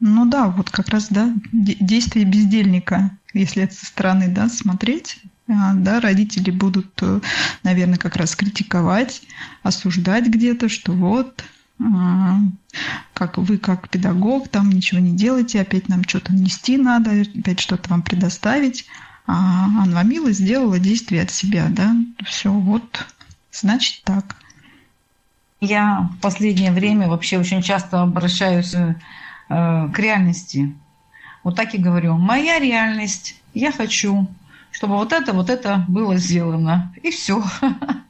B: Ну да, вот как раз, да, действие бездельника, если это со стороны, да, смотреть, а, да, родители будут, э, наверное, как раз критиковать, осуждать где-то, что вот как вы как педагог там ничего не делаете, опять нам что-то нести надо, опять что-то вам предоставить. А Анна Мила сделала действие от себя, да, все, вот, значит так.
F: Я в последнее время вообще очень часто обращаюсь э, к реальности. Вот так и говорю, моя реальность, я хочу, чтобы вот это, вот это было сделано. И все. [LAUGHS]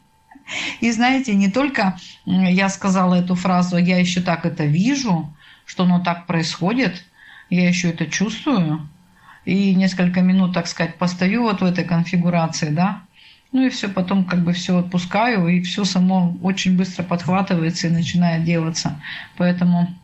F: И знаете, не только я сказала эту фразу, я еще так это вижу, что оно так происходит, я еще это чувствую, и несколько минут, так сказать, постою вот в этой конфигурации, да, ну и все, потом как бы все отпускаю, и все само очень быстро подхватывается и начинает делаться. Поэтому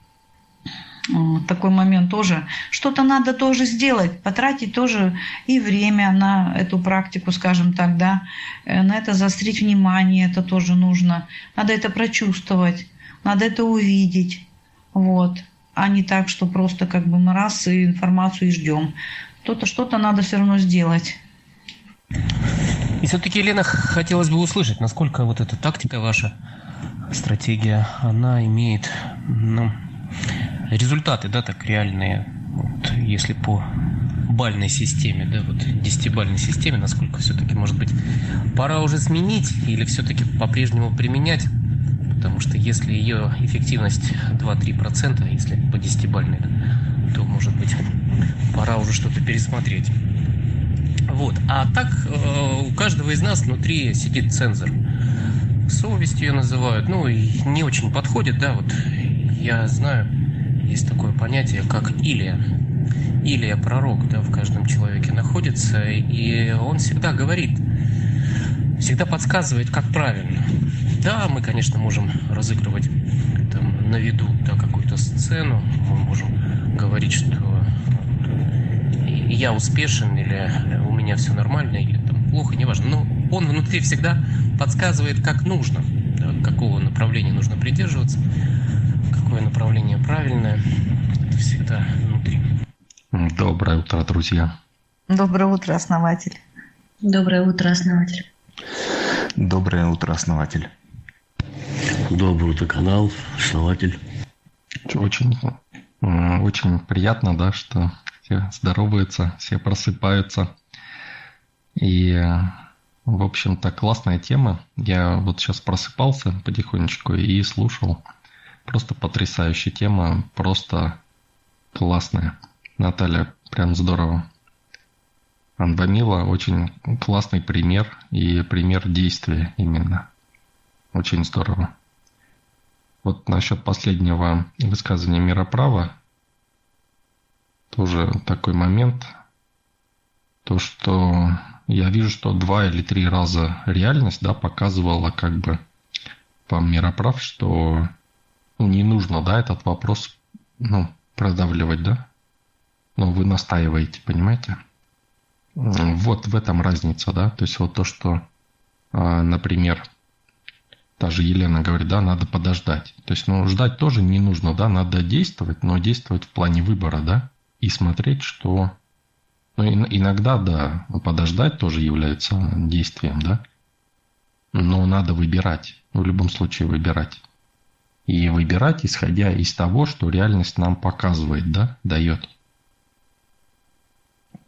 F: такой момент тоже. Что-то надо тоже сделать, потратить тоже и время на эту практику, скажем так, да. Э, на это заострить внимание, это тоже нужно. Надо это прочувствовать, надо это увидеть. Вот. А не так, что просто как бы мы раз и информацию и ждем. Что-то что-то надо все равно сделать.
D: И все-таки, Елена, хотелось бы услышать, насколько вот эта тактика ваша, стратегия, она имеет ну, результаты, да, так реальные, вот, если по бальной системе, да, вот десятибальной системе, насколько все-таки, может быть, пора уже сменить или все-таки по-прежнему применять, потому что если ее эффективность 2-3%, если по десятибальной, да, то, может быть, пора уже что-то пересмотреть. Вот. А так э, у каждого из нас внутри сидит цензор. Совесть ее называют. Ну, и не очень подходит, да, вот я знаю, есть такое понятие, как Илия. Илия пророк, да, в каждом человеке находится, и он всегда говорит, всегда подсказывает, как правильно. Да, мы, конечно, можем разыгрывать там, на виду да, какую-то сцену, мы можем говорить, что я успешен, или у меня все нормально, или там плохо, неважно. Но он внутри всегда подсказывает, как нужно, да, какого направления нужно придерживаться какое направление правильное. Это всегда внутри.
G: Доброе утро, друзья.
F: Доброе утро, основатель.
C: Доброе утро, основатель.
E: Доброе утро, основатель.
H: Доброе утро, канал, основатель.
G: Очень, очень приятно, да, что все здороваются, все просыпаются. И, в общем-то, классная тема. Я вот сейчас просыпался потихонечку и слушал Просто потрясающая тема, просто классная. Наталья, прям здорово. Анбамила очень классный пример и пример действия именно. Очень здорово. Вот насчет последнего высказывания мироправа, тоже такой момент, то, что я вижу, что два или три раза реальность да, показывала как бы вам мироправ, что ну, не нужно, да, этот вопрос, ну, продавливать, да? Но вы настаиваете, понимаете? Вот в этом разница, да? То есть вот то, что, а, например, та же Елена говорит, да, надо подождать. То есть, ну, ждать тоже не нужно, да, надо действовать, но действовать в плане выбора, да, и смотреть, что... Ну, иногда, да, подождать тоже является действием, да, но надо выбирать, ну, в любом случае выбирать и выбирать, исходя из того, что реальность нам показывает, да, дает.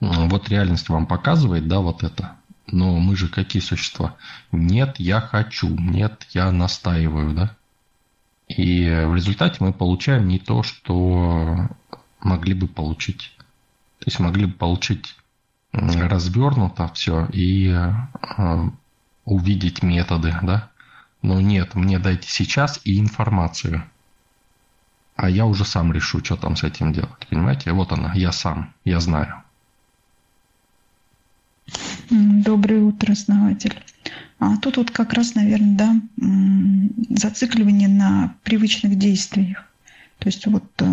G: Вот реальность вам показывает, да, вот это. Но мы же какие существа? Нет, я хочу, нет, я настаиваю, да. И в результате мы получаем не то, что могли бы получить. То есть могли бы получить развернуто все и э, увидеть методы, да, но нет, мне дайте сейчас и информацию. А я уже сам решу, что там с этим делать. Понимаете? Вот она, я сам, я знаю.
B: Доброе утро, основатель. А тут вот как раз, наверное, да, зацикливание на привычных действиях. То есть вот э,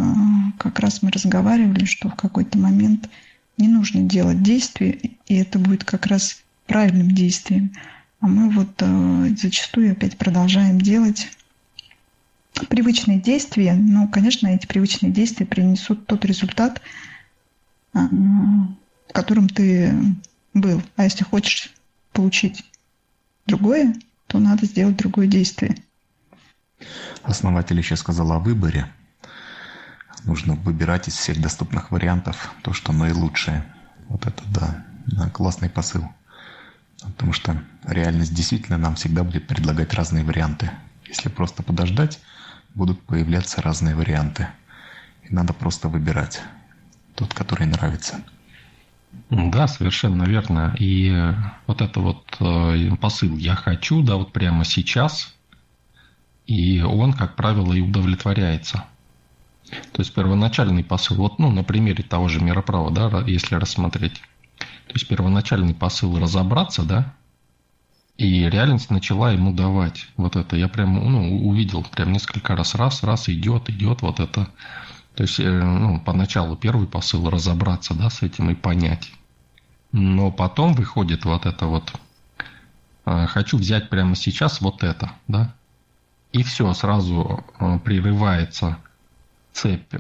B: как раз мы разговаривали, что в какой-то момент не нужно делать действие, и это будет как раз правильным действием. А мы вот э, зачастую опять продолжаем делать привычные действия. Но, конечно, эти привычные действия принесут тот результат, э, в котором ты был. А если хочешь получить другое, то надо сделать другое действие.
E: Основатель еще сказал о выборе. Нужно выбирать из всех доступных вариантов то, что наилучшее. Вот это да, классный посыл. Потому что реальность действительно нам всегда будет предлагать разные варианты. Если просто подождать, будут появляться разные варианты. И надо просто выбирать тот, который нравится.
G: Да, совершенно верно. И вот это вот э, посыл «я хочу», да, вот прямо сейчас, и он, как правило, и удовлетворяется. То есть первоначальный посыл, вот, ну, на примере того же мироправа, да, если рассмотреть, то есть первоначальный посыл разобраться, да, и реальность начала ему давать вот это. Я прям ну, увидел прям несколько раз, раз, раз, идет, идет вот это То есть, э, ну, поначалу первый посыл разобраться, да, с этим и понять. Но потом выходит вот это вот, э, хочу взять прямо сейчас вот это, да, и все, сразу э, прерывается цепь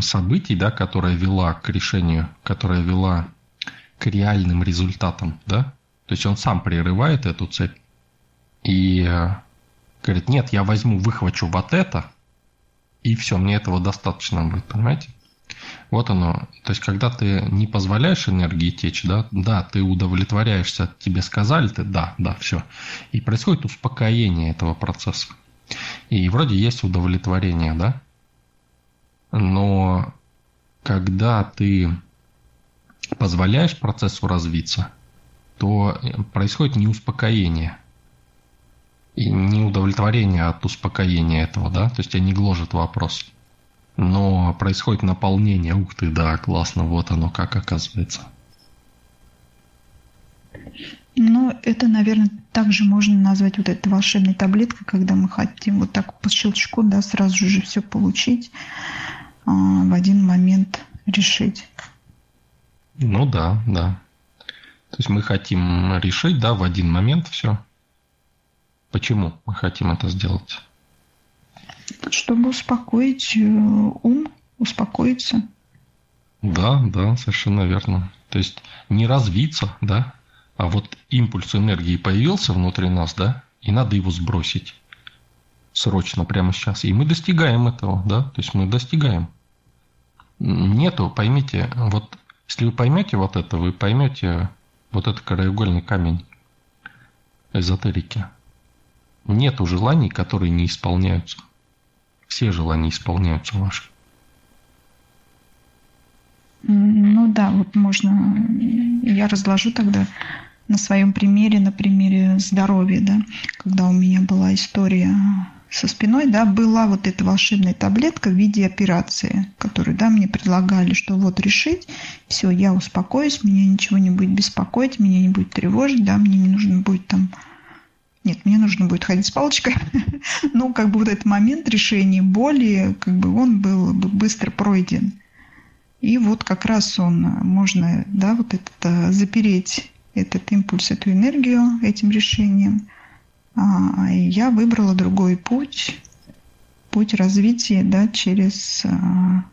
G: событий, да, которая вела к решению, которая вела к реальным результатам, да. То есть он сам прерывает эту цепь и говорит, нет, я возьму, выхвачу вот это, и все, мне этого достаточно будет, понимаете? Вот оно. То есть, когда ты не позволяешь энергии течь, да, да, ты удовлетворяешься, тебе сказали, ты, да, да, все. И происходит успокоение этого процесса. И вроде есть удовлетворение, да. Но когда ты позволяешь процессу развиться, то происходит не успокоение – и не удовлетворение от успокоения этого, да, то есть тебя не гложет вопрос. Но происходит наполнение, ух ты, да, классно, вот оно как оказывается.
B: Ну, это, наверное, также можно назвать вот этой волшебной таблеткой, когда мы хотим вот так по щелчку, да, сразу же все получить, а, в один момент решить.
G: Ну да, да. То есть мы хотим решить, да, в один момент все. Почему мы хотим это сделать?
B: Чтобы успокоить э, ум, успокоиться.
G: Да, да, совершенно верно. То есть не развиться, да, а вот импульс энергии появился внутри нас, да, и надо его сбросить срочно, прямо сейчас. И мы достигаем этого, да, то есть мы достигаем. Нету, поймите, вот если вы поймете вот это, вы поймете вот этот краеугольный камень эзотерики. Нету желаний, которые не исполняются. Все желания исполняются ваши.
B: Ну да, вот можно, я разложу тогда на своем примере, на примере здоровья, да, когда у меня была история со спиной, да, была вот эта волшебная таблетка в виде операции, которую, да, мне предлагали, что вот решить, все, я успокоюсь, меня ничего не будет беспокоить, меня не будет тревожить, да, мне не нужно будет там нет, мне нужно будет ходить с палочкой. [LAUGHS] Но как бы вот этот момент решения боли, как бы он был быстро пройден. И вот как раз он, можно, да, вот этот, а, запереть этот импульс, эту энергию этим решением. А, я выбрала другой путь, путь развития, да, через, а,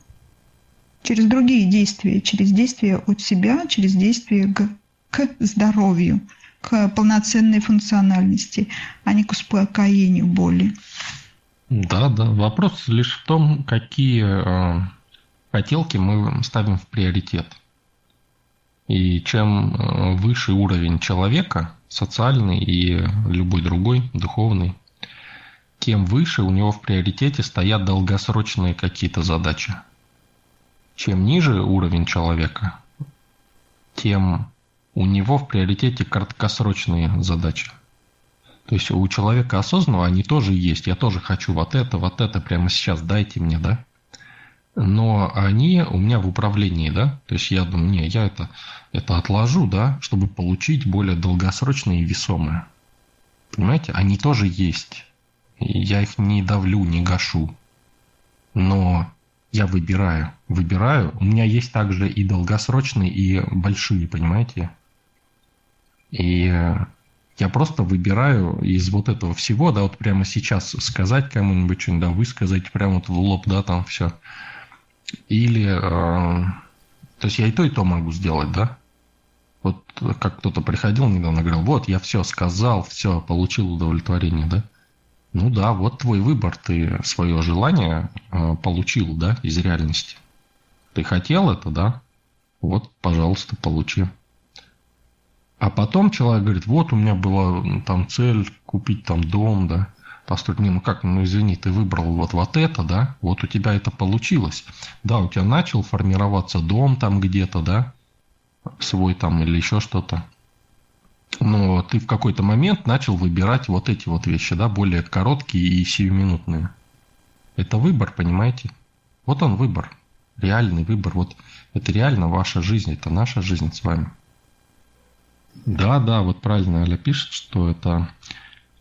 B: через другие действия, через действия от себя, через действия к, к здоровью к полноценной функциональности, а не к успокоению боли.
G: Да, да. Вопрос лишь в том, какие э, хотелки мы ставим в приоритет. И чем э, выше уровень человека, социальный и любой другой, духовный, тем выше у него в приоритете стоят долгосрочные какие-то задачи. Чем ниже уровень человека, тем у него в приоритете краткосрочные задачи. То есть у человека осознанного они тоже есть. Я тоже хочу вот это, вот это прямо сейчас дайте мне, да? Но они у меня в управлении, да? То есть я думаю, не, я это, это отложу, да, чтобы получить более долгосрочные и весомые. Понимаете? Они тоже есть. Я их не давлю, не гашу. Но я выбираю. Выбираю. У меня есть также и долгосрочные, и большие, понимаете? И я просто выбираю из вот этого всего, да, вот прямо сейчас сказать кому-нибудь что-нибудь, да, высказать прямо вот в лоб, да, там все. Или, э, то есть я и то, и то могу сделать, да. Вот как кто-то приходил недавно, говорил, вот, я все сказал, все, получил удовлетворение, да. Ну да, вот твой выбор, ты свое желание э, получил, да, из реальности. Ты хотел это, да? Вот, пожалуйста, получи. А потом человек говорит, вот у меня была там цель купить там дом, да, построить. Не, ну как, ну извини, ты выбрал вот, вот это, да, вот у тебя это получилось. Да, у тебя начал формироваться дом там где-то, да, свой там или еще что-то. Но ты в какой-то момент начал выбирать вот эти вот вещи, да, более короткие и сиюминутные. Это выбор, понимаете? Вот он выбор, реальный выбор. Вот это реально ваша жизнь, это наша жизнь с вами. Да, да, вот правильно Аля пишет, что это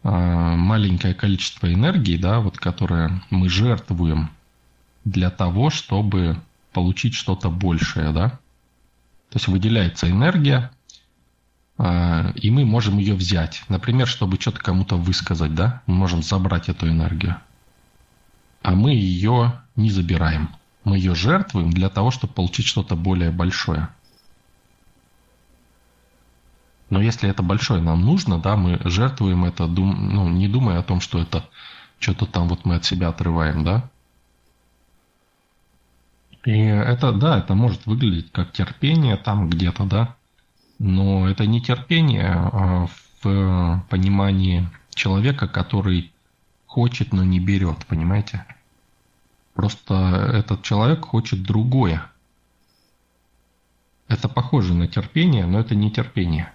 G: маленькое количество энергии, да, вот которое мы жертвуем для того, чтобы получить что-то большее, да? То есть выделяется энергия, э, и мы можем ее взять. Например, чтобы что-то кому-то высказать, да? Мы можем забрать эту энергию. А мы ее не забираем. Мы ее жертвуем для того, чтобы получить что-то более большое. Но если это большое нам нужно, да, мы жертвуем это, дум, ну, не думая о том, что это что-то там вот мы от себя отрываем, да. И это, да, это может выглядеть как терпение там где-то, да. Но это не терпение а в понимании человека, который хочет, но не берет, понимаете? Просто этот человек хочет другое. Это похоже на терпение, но это не терпение.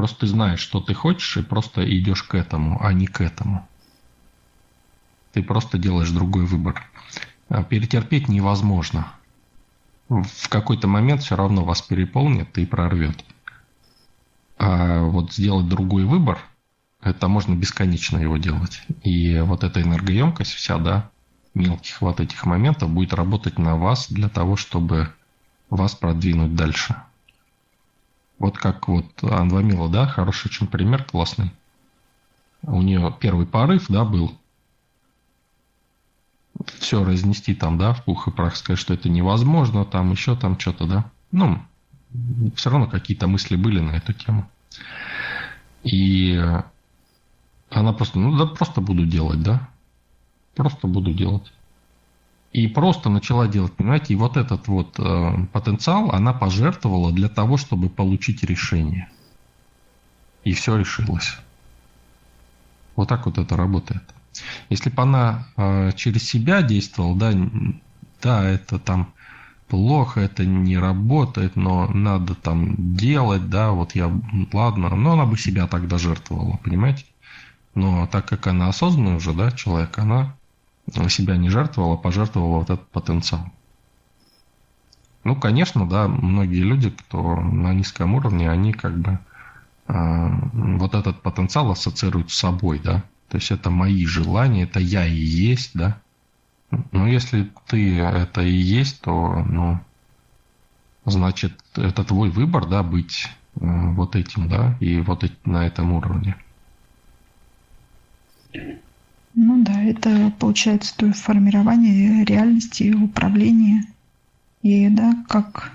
G: Просто ты знаешь, что ты хочешь, и просто идешь к этому, а не к этому. Ты просто делаешь другой выбор. А перетерпеть невозможно. В какой-то момент все равно вас переполнит и прорвет. А вот сделать другой выбор, это можно бесконечно его делать. И вот эта энергоемкость вся, да, мелких вот этих моментов будет работать на вас для того, чтобы вас продвинуть дальше. Вот как вот Анвамила, да, хороший очень пример, классный. У нее первый порыв, да, был все разнести там, да, в пух и прах, сказать, что это невозможно, там еще там что-то, да. Ну, все равно какие-то мысли были на эту тему. И она просто, ну да, просто буду делать, да. Просто буду делать. И просто начала делать, понимаете, и вот этот вот э, потенциал она пожертвовала для того, чтобы получить решение. И все решилось. Вот так вот это работает. Если бы она э, через себя действовала, да, да, это там плохо, это не работает, но надо там делать, да, вот я, ладно, но она бы себя тогда жертвовала, понимаете? Но так как она осознанный уже, да, человек, она себя не жертвовала, пожертвовала вот этот потенциал. Ну, конечно, да, многие люди, кто на низком уровне, они как бы э, вот этот потенциал ассоциируют с собой, да. То есть это мои желания, это я и есть, да. Но если ты это и есть, то, ну, значит, это твой выбор, да, быть э, вот этим, да, и вот на этом уровне.
B: Ну да, это получается то формирование реальности, управление ею, да, как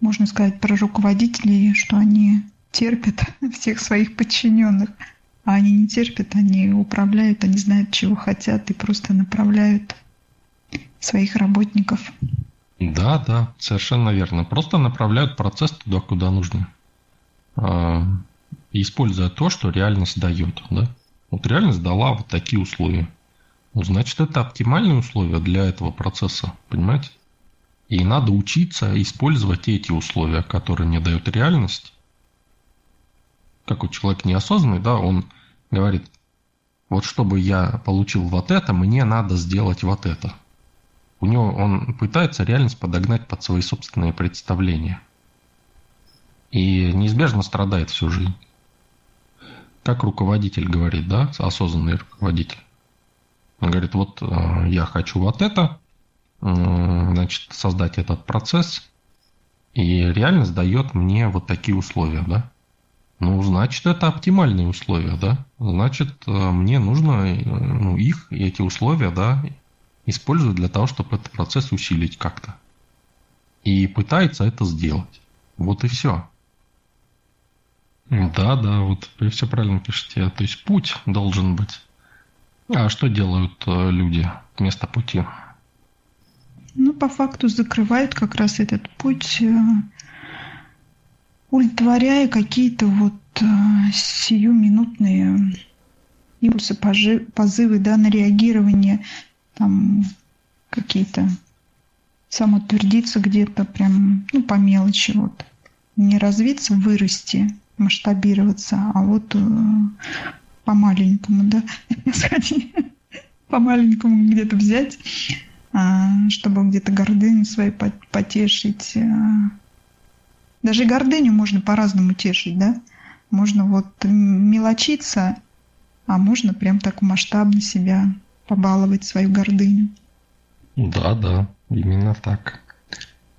B: можно сказать про руководителей, что они терпят [LAUGHS] всех своих подчиненных, а они не терпят, они управляют, они знают, чего хотят и просто направляют своих работников.
G: Да, да, совершенно верно. Просто направляют процесс туда, куда нужно. А, используя то, что реальность дает, да. Вот реальность дала вот такие условия. Ну, значит, это оптимальные условия для этого процесса, понимаете? И надо учиться использовать эти условия, которые мне дает реальность. Как у человека неосознанный, да, он говорит, вот чтобы я получил вот это, мне надо сделать вот это. У него он пытается реальность подогнать под свои собственные представления. И неизбежно страдает всю жизнь как руководитель говорит, да, осознанный руководитель. Он говорит, вот э, я хочу вот это, э, значит, создать этот процесс, и реальность дает мне вот такие условия, да. Ну, значит, это оптимальные условия, да. Значит, э, мне нужно ну, их, эти условия, да, использовать для того, чтобы этот процесс усилить как-то. И пытается это сделать. Вот и все. Да, да, вот вы все правильно пишете. То есть путь должен быть. А что делают э, люди вместо пути?
B: Ну, по факту закрывают как раз этот путь, э, удовлетворяя какие-то вот э, сиюминутные импульсы, позывы да, на реагирование, там какие-то самоутвердиться где-то прям, ну, по мелочи вот. Не развиться, вырасти – масштабироваться, а вот э, по маленькому, да, [LAUGHS] по маленькому где-то взять, а, чтобы где-то гордыню свою потешить. Э. Даже гордыню можно по-разному тешить, да? Можно вот мелочиться, а можно прям так масштабно себя побаловать свою гордыню.
G: Да, да, именно так.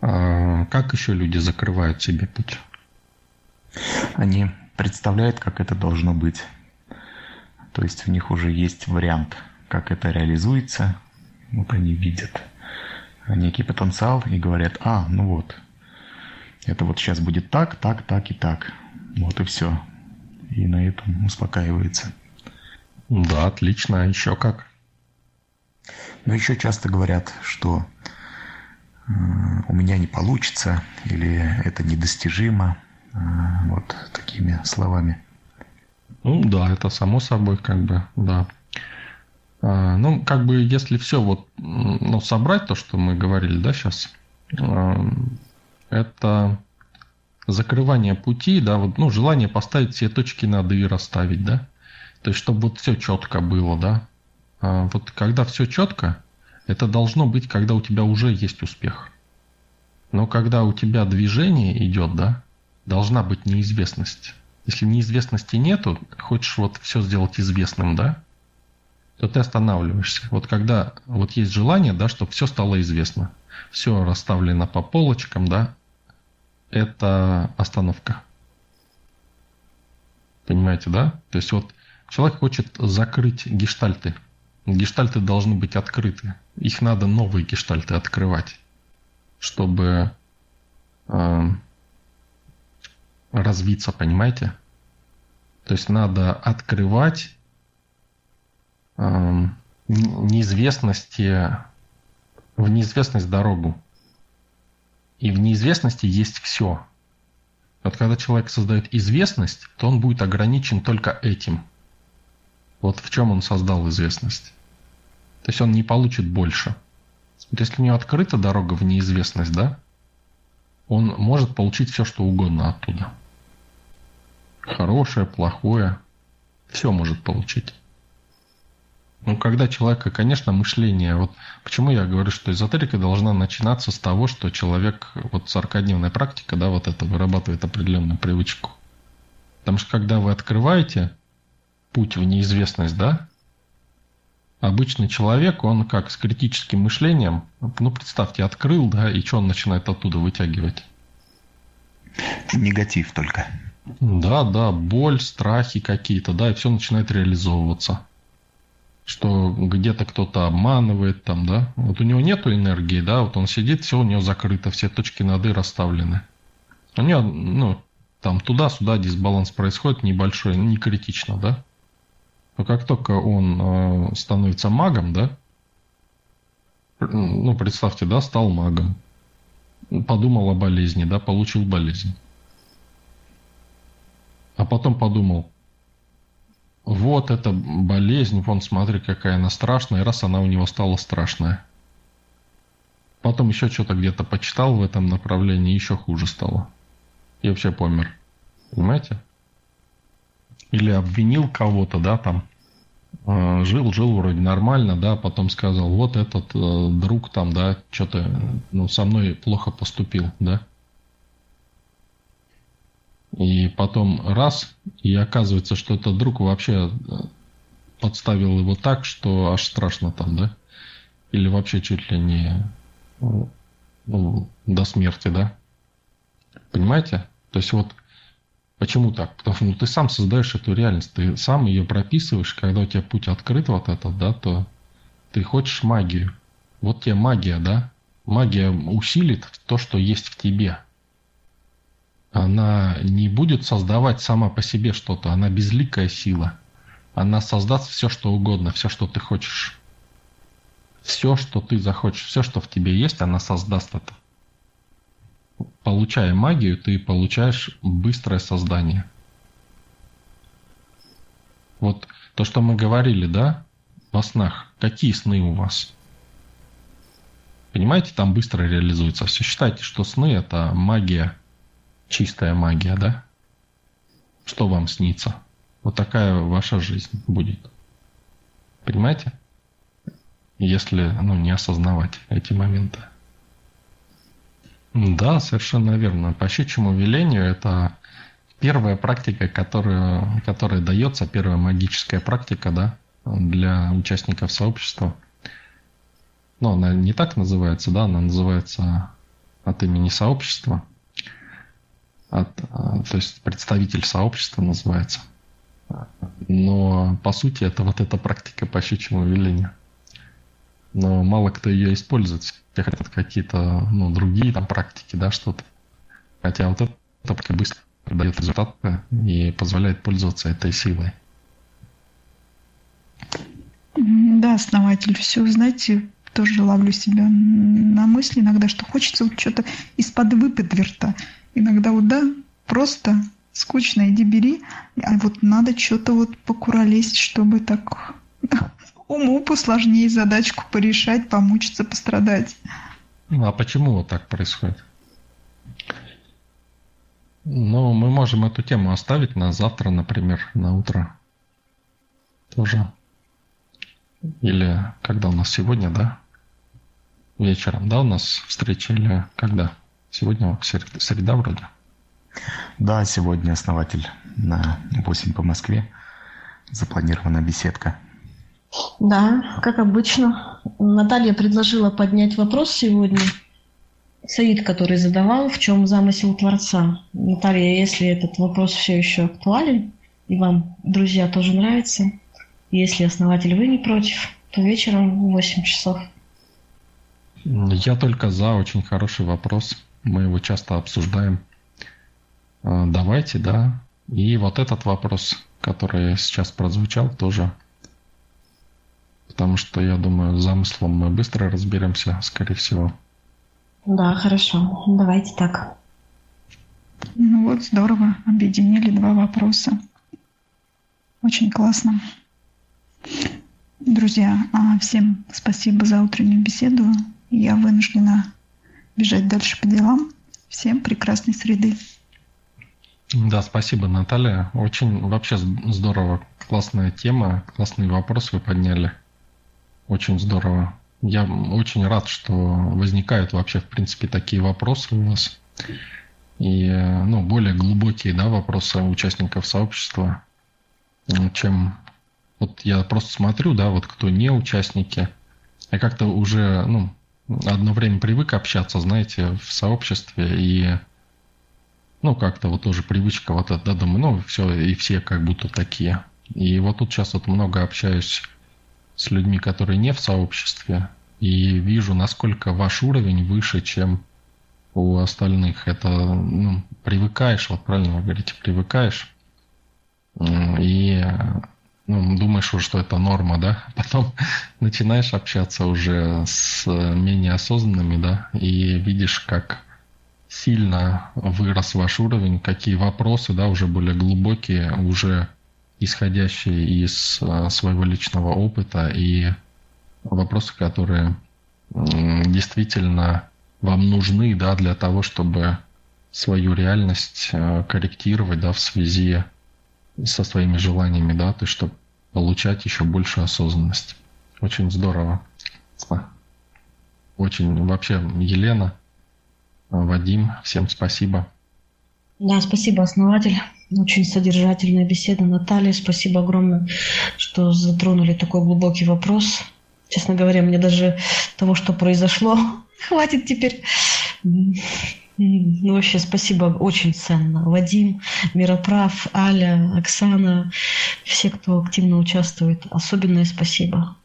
G: А как еще люди закрывают себе путь?
E: Они представляют, как это должно быть. То есть у них уже есть вариант, как это реализуется. Вот они видят некий потенциал и говорят, а, ну вот, это вот сейчас будет так, так, так и так. Вот и все. И на этом успокаивается.
G: Да, отлично. А еще как?
E: Но еще часто говорят, что э, у меня не получится или это недостижимо. Э, вот такими словами.
G: Ну да, это само собой, как бы, да. А, ну, как бы, если все вот, ну, собрать то, что мы говорили, да, сейчас, а, это закрывание пути, да, вот, ну, желание поставить все точки над «и» расставить, да, то есть, чтобы вот все четко было, да. Вот когда все четко, это должно быть, когда у тебя уже есть успех. Но когда у тебя движение идет, да, должна быть неизвестность. Если неизвестности нету, хочешь вот все сделать известным, да, то ты останавливаешься. Вот когда вот есть желание, да, чтобы все стало известно, все расставлено по полочкам, да, это остановка. Понимаете, да? То есть вот человек хочет закрыть гештальты. Гештальты должны быть открыты. Их надо новые гештальты открывать, чтобы э, развиться, понимаете? То есть надо открывать э, неизвестности, в неизвестность дорогу. И в неизвестности есть все. Вот когда человек создает известность, то он будет ограничен только этим. Вот в чем он создал известность. То есть он не получит больше. Вот если у него открыта дорога в неизвестность, да, он может получить все, что угодно оттуда. Хорошее, плохое, все может получить. Ну, когда человека, конечно, мышление, вот почему я говорю, что эзотерика должна начинаться с того, что человек, вот 40-дневная практика, да, вот это вырабатывает определенную привычку. Потому что когда вы открываете путь в неизвестность, да, обычный человек, он как с критическим мышлением, ну, представьте, открыл, да, и что он начинает оттуда вытягивать?
E: Негатив только.
G: Да, да, боль, страхи какие-то, да, и все начинает реализовываться что где-то кто-то обманывает там, да. Вот у него нету энергии, да, вот он сидит, все у него закрыто, все точки над «и» расставлены. У него, ну, там туда-сюда дисбаланс происходит небольшой, не критично, да. Но как только он э, становится магом, да, ну, представьте, да, стал магом, подумал о болезни, да, получил болезнь. А потом подумал, вот эта болезнь, вон смотри, какая она страшная, раз она у него стала страшная. Потом еще что-то где-то почитал в этом направлении, еще хуже стало. И вообще помер. Понимаете? Или обвинил кого-то, да, там. А, жил, жил вроде нормально, да, потом сказал, вот этот э, друг там, да, что-то, ну, со мной плохо поступил, да. И потом раз, и оказывается, что этот друг вообще э, подставил его так, что аж страшно там, да? Или вообще чуть ли не ну, до смерти, да? Понимаете? То есть вот почему так? Потому что ну, ты сам создаешь эту реальность, ты сам ее прописываешь, когда у тебя путь открыт вот этот, да, то ты хочешь магию. Вот тебе магия, да? Магия усилит то, что есть в тебе – она не будет создавать сама по себе что-то, она безликая сила. Она создаст все, что угодно, все, что ты хочешь. Все, что ты захочешь, все, что в тебе есть, она создаст это. Получая магию, ты получаешь быстрое создание. Вот то, что мы говорили, да, во снах. Какие сны у вас? Понимаете, там быстро реализуется все. Считайте, что сны – это магия – чистая магия, да? Что вам снится? Вот такая ваша жизнь будет. Понимаете? Если ну, не осознавать эти моменты. Да, совершенно верно. По щучьему велению это первая практика, которая, которая дается, первая магическая практика, да, для участников сообщества. ну, она не так называется, да, она называется от имени сообщества, от, а, то есть представитель сообщества называется. Но по сути это вот эта практика по щучьему велению. Но мало кто ее использует. Все хотят какие-то ну, другие там практики, да, что-то. Хотя вот это быстро дает результаты и позволяет пользоваться этой силой.
B: Да, основатель, все, знаете, тоже ловлю себя на мысли иногда, что хочется вот что-то из-под выпадверта. Иногда вот, да, просто скучно, иди бери, а вот надо что-то вот покуролезть, чтобы так [LAUGHS] уму посложнее задачку порешать, помучиться, пострадать.
G: Ну, а почему вот так происходит? Ну, мы можем эту тему оставить на завтра, например, на утро. Тоже. Или когда у нас сегодня, да? Вечером, да, у нас встреча или когда? Сегодня среда вроде.
E: Да, сегодня основатель на 8 по Москве. Запланирована беседка.
C: Да, как обычно. Наталья предложила поднять вопрос сегодня. Саид, который задавал, в чем замысел Творца. Наталья, если этот вопрос все еще актуален, и вам, друзья, тоже нравится, если основатель вы не против, то вечером в 8 часов.
G: Я только за, очень хороший вопрос. Мы его часто обсуждаем. А, давайте, да. И вот этот вопрос, который сейчас прозвучал, тоже. Потому что, я думаю, с замыслом мы быстро разберемся, скорее всего.
C: Да, хорошо. Давайте так.
B: Ну вот, здорово. Объединили два вопроса. Очень классно. Друзья, а всем спасибо за утреннюю беседу. Я вынуждена бежать дальше по делам. Всем прекрасной среды.
G: Да, спасибо, Наталья. Очень вообще здорово. Классная тема, классный вопрос вы подняли. Очень здорово. Я очень рад, что возникают вообще, в принципе, такие вопросы у нас. И ну, более глубокие да, вопросы участников сообщества, чем вот я просто смотрю, да, вот кто не участники, я как-то уже, ну, одно время привык общаться, знаете, в сообществе, и ну, как-то вот тоже привычка вот это, да, думаю, ну, все, и все как будто такие. И вот тут сейчас вот много общаюсь с людьми, которые не в сообществе, и вижу, насколько ваш уровень выше, чем у остальных. Это, ну, привыкаешь, вот правильно вы говорите, привыкаешь, и ну, думаешь уже, что это норма, да, [LAUGHS] потом начинаешь общаться уже с менее осознанными, да, и видишь, как сильно вырос ваш уровень, какие вопросы, да, уже более глубокие, уже исходящие из а, своего личного опыта и вопросы, которые действительно вам нужны, да, для того, чтобы свою реальность а, корректировать, да, в связи со своими желаниями, да, то есть чтобы получать еще больше осознанности. Очень здорово. Очень вообще Елена, Вадим, всем спасибо.
C: Да, спасибо, основатель. Очень содержательная беседа. Наталья, спасибо огромное, что затронули такой глубокий вопрос. Честно говоря, мне даже того, что произошло, [LAUGHS] хватит теперь. Ну, вообще, спасибо, очень ценно. Вадим, Мироправ, Аля, Оксана, все, кто активно участвует, особенное спасибо.